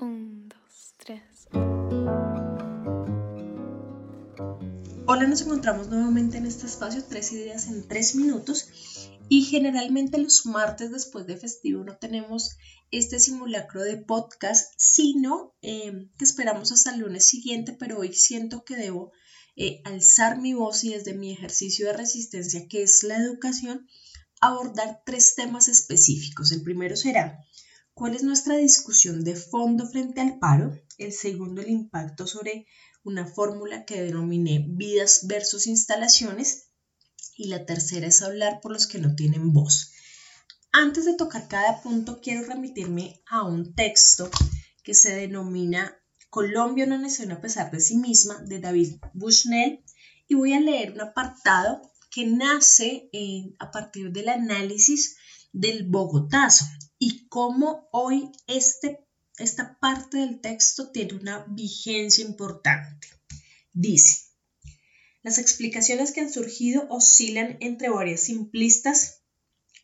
Un, dos, tres. Hola, nos encontramos nuevamente en este espacio, tres ideas en tres minutos. Y generalmente los martes después de festivo no tenemos este simulacro de podcast, sino eh, que esperamos hasta el lunes siguiente, pero hoy siento que debo eh, alzar mi voz y desde mi ejercicio de resistencia, que es la educación, abordar tres temas específicos. El primero será cuál es nuestra discusión de fondo frente al paro. El segundo, el impacto sobre una fórmula que denominé vidas versus instalaciones. Y la tercera es hablar por los que no tienen voz. Antes de tocar cada punto, quiero remitirme a un texto que se denomina Colombia, una nación a pesar de sí misma, de David Bushnell, y voy a leer un apartado que nace a partir del análisis del Bogotazo y cómo hoy este, esta parte del texto tiene una vigencia importante. Dice, las explicaciones que han surgido oscilan entre varias simplistas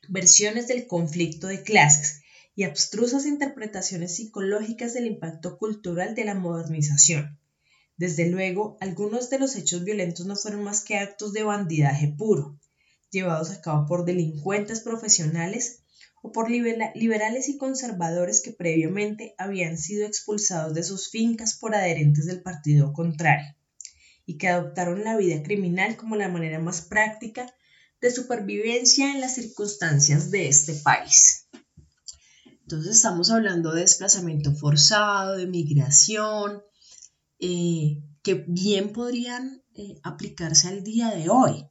versiones del conflicto de clases y abstrusas interpretaciones psicológicas del impacto cultural de la modernización. Desde luego, algunos de los hechos violentos no fueron más que actos de bandidaje puro, llevados a cabo por delincuentes profesionales por liberales y conservadores que previamente habían sido expulsados de sus fincas por adherentes del partido contrario y que adoptaron la vida criminal como la manera más práctica de supervivencia en las circunstancias de este país. Entonces estamos hablando de desplazamiento forzado, de migración, eh, que bien podrían eh, aplicarse al día de hoy.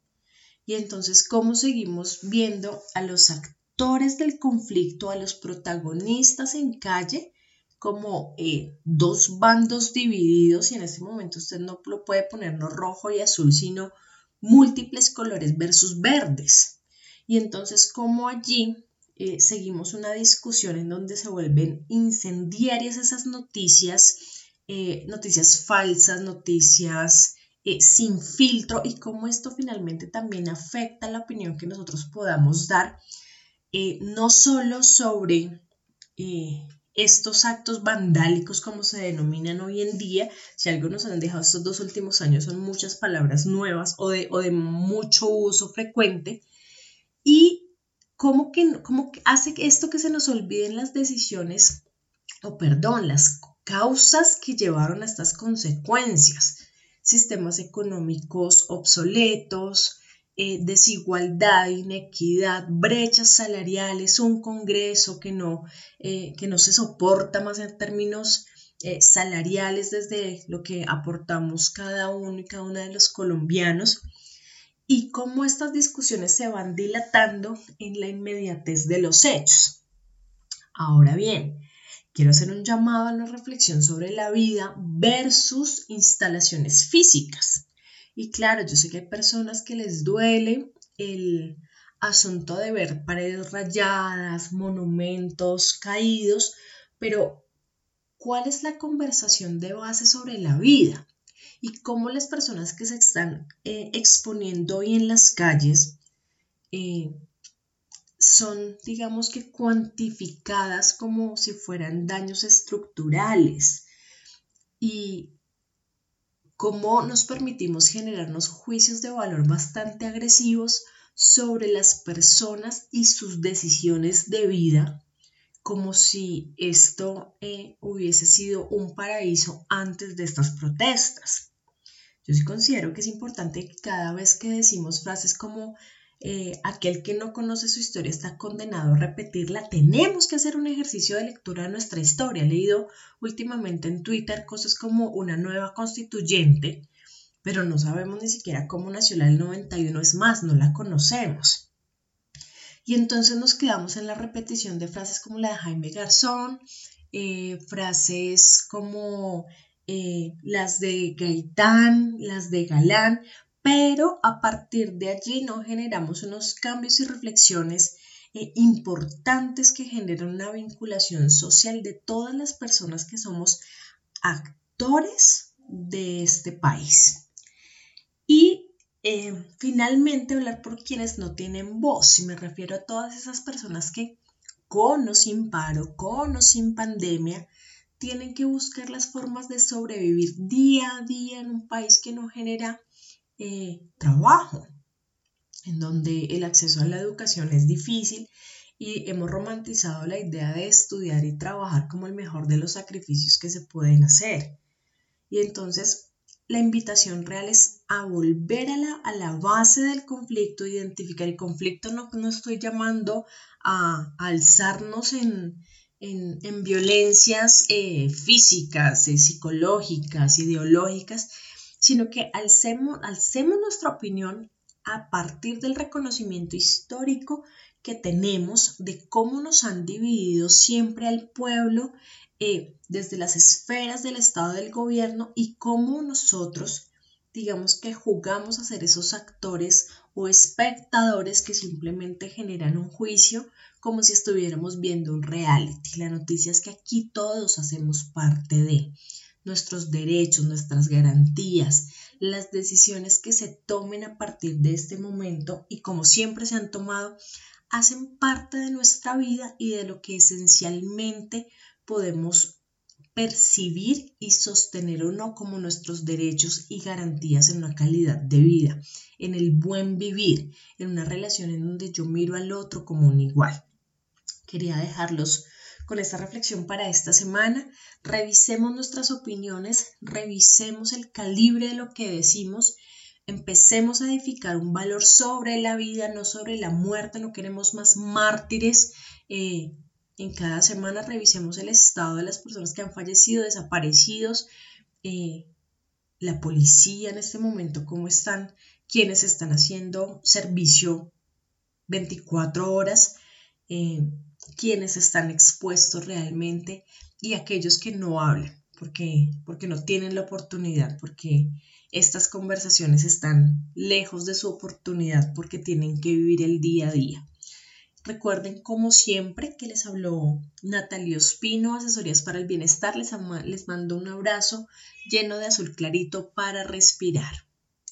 Y entonces, ¿cómo seguimos viendo a los actores? del conflicto, a los protagonistas en calle, como eh, dos bandos divididos y en este momento usted no lo puede poner no rojo y azul, sino múltiples colores versus verdes. Y entonces como allí eh, seguimos una discusión en donde se vuelven incendiarias esas noticias, eh, noticias falsas, noticias sin filtro y cómo esto finalmente también afecta la opinión que nosotros podamos dar eh, no solo sobre eh, estos actos vandálicos como se denominan hoy en día, si algo nos han dejado estos dos últimos años son muchas palabras nuevas o de, o de mucho uso frecuente, y cómo que, cómo hace esto que se nos olviden las decisiones, o perdón, las causas que llevaron a estas consecuencias, sistemas económicos obsoletos, eh, desigualdad, inequidad, brechas salariales, un Congreso que no, eh, que no se soporta más en términos eh, salariales desde lo que aportamos cada uno y cada una de los colombianos y cómo estas discusiones se van dilatando en la inmediatez de los hechos. Ahora bien, quiero hacer un llamado a la reflexión sobre la vida versus instalaciones físicas. Y claro, yo sé que hay personas que les duele el asunto de ver paredes rayadas, monumentos caídos, pero ¿cuál es la conversación de base sobre la vida? Y cómo las personas que se están eh, exponiendo hoy en las calles eh, son, digamos que, cuantificadas como si fueran daños estructurales. Y cómo nos permitimos generarnos juicios de valor bastante agresivos sobre las personas y sus decisiones de vida, como si esto eh, hubiese sido un paraíso antes de estas protestas. Yo sí considero que es importante que cada vez que decimos frases como eh, aquel que no conoce su historia está condenado a repetirla. Tenemos que hacer un ejercicio de lectura de nuestra historia. He leído últimamente en Twitter cosas como una nueva constituyente, pero no sabemos ni siquiera cómo nació la del 91. Es más, no la conocemos. Y entonces nos quedamos en la repetición de frases como la de Jaime Garzón, eh, frases como eh, las de Gaitán, las de Galán, pero a partir de allí no generamos unos cambios y reflexiones eh, importantes que generan una vinculación social de todas las personas que somos actores de este país. Y eh, finalmente hablar por quienes no tienen voz, y me refiero a todas esas personas que con o sin paro, con o sin pandemia, tienen que buscar las formas de sobrevivir día a día en un país que no genera eh, trabajo, en donde el acceso a la educación es difícil y hemos romantizado la idea de estudiar y trabajar como el mejor de los sacrificios que se pueden hacer. Y entonces la invitación real es a volver a la, a la base del conflicto, identificar el conflicto, no, no estoy llamando a, alzarnos en, en, violencias eh, físicas, eh, psicológicas, ideológicas, sino que alcemos, nuestra opinión a partir del reconocimiento histórico que tenemos de cómo nos han dividido siempre al pueblo eh, desde las esferas del Estado del gobierno y cómo nosotros, digamos que jugamos a ser esos actores o espectadores que simplemente generan un juicio como si estuviéramos viendo un reality. La noticia es que aquí todos hacemos parte de nuestros derechos, nuestras garantías, las decisiones que se tomen a partir de este momento y como siempre se han tomado, hacen parte de nuestra vida y de lo que esencialmente podemos percibir y sostener o no como nuestros derechos y garantías en una calidad de vida, en el buen vivir, en una relación en donde yo miro al otro como un igual. Quería dejarlos con esta reflexión para esta semana. Revisemos nuestras opiniones, revisemos el calibre de lo que decimos, empecemos a edificar un valor sobre la vida, no sobre la muerte, no queremos más mártires. Eh, en cada semana revisemos el estado de las personas que han fallecido, desaparecidos, eh, la policía en este momento, cómo están, quienes están haciendo servicio 24 horas. Eh, quienes están expuestos realmente y aquellos que no hablan, porque, porque no tienen la oportunidad, porque estas conversaciones están lejos de su oportunidad, porque tienen que vivir el día a día. Recuerden, como siempre, que les habló Natalia Ospino, Asesorías para el Bienestar. Les, les mando un abrazo lleno de azul clarito para respirar.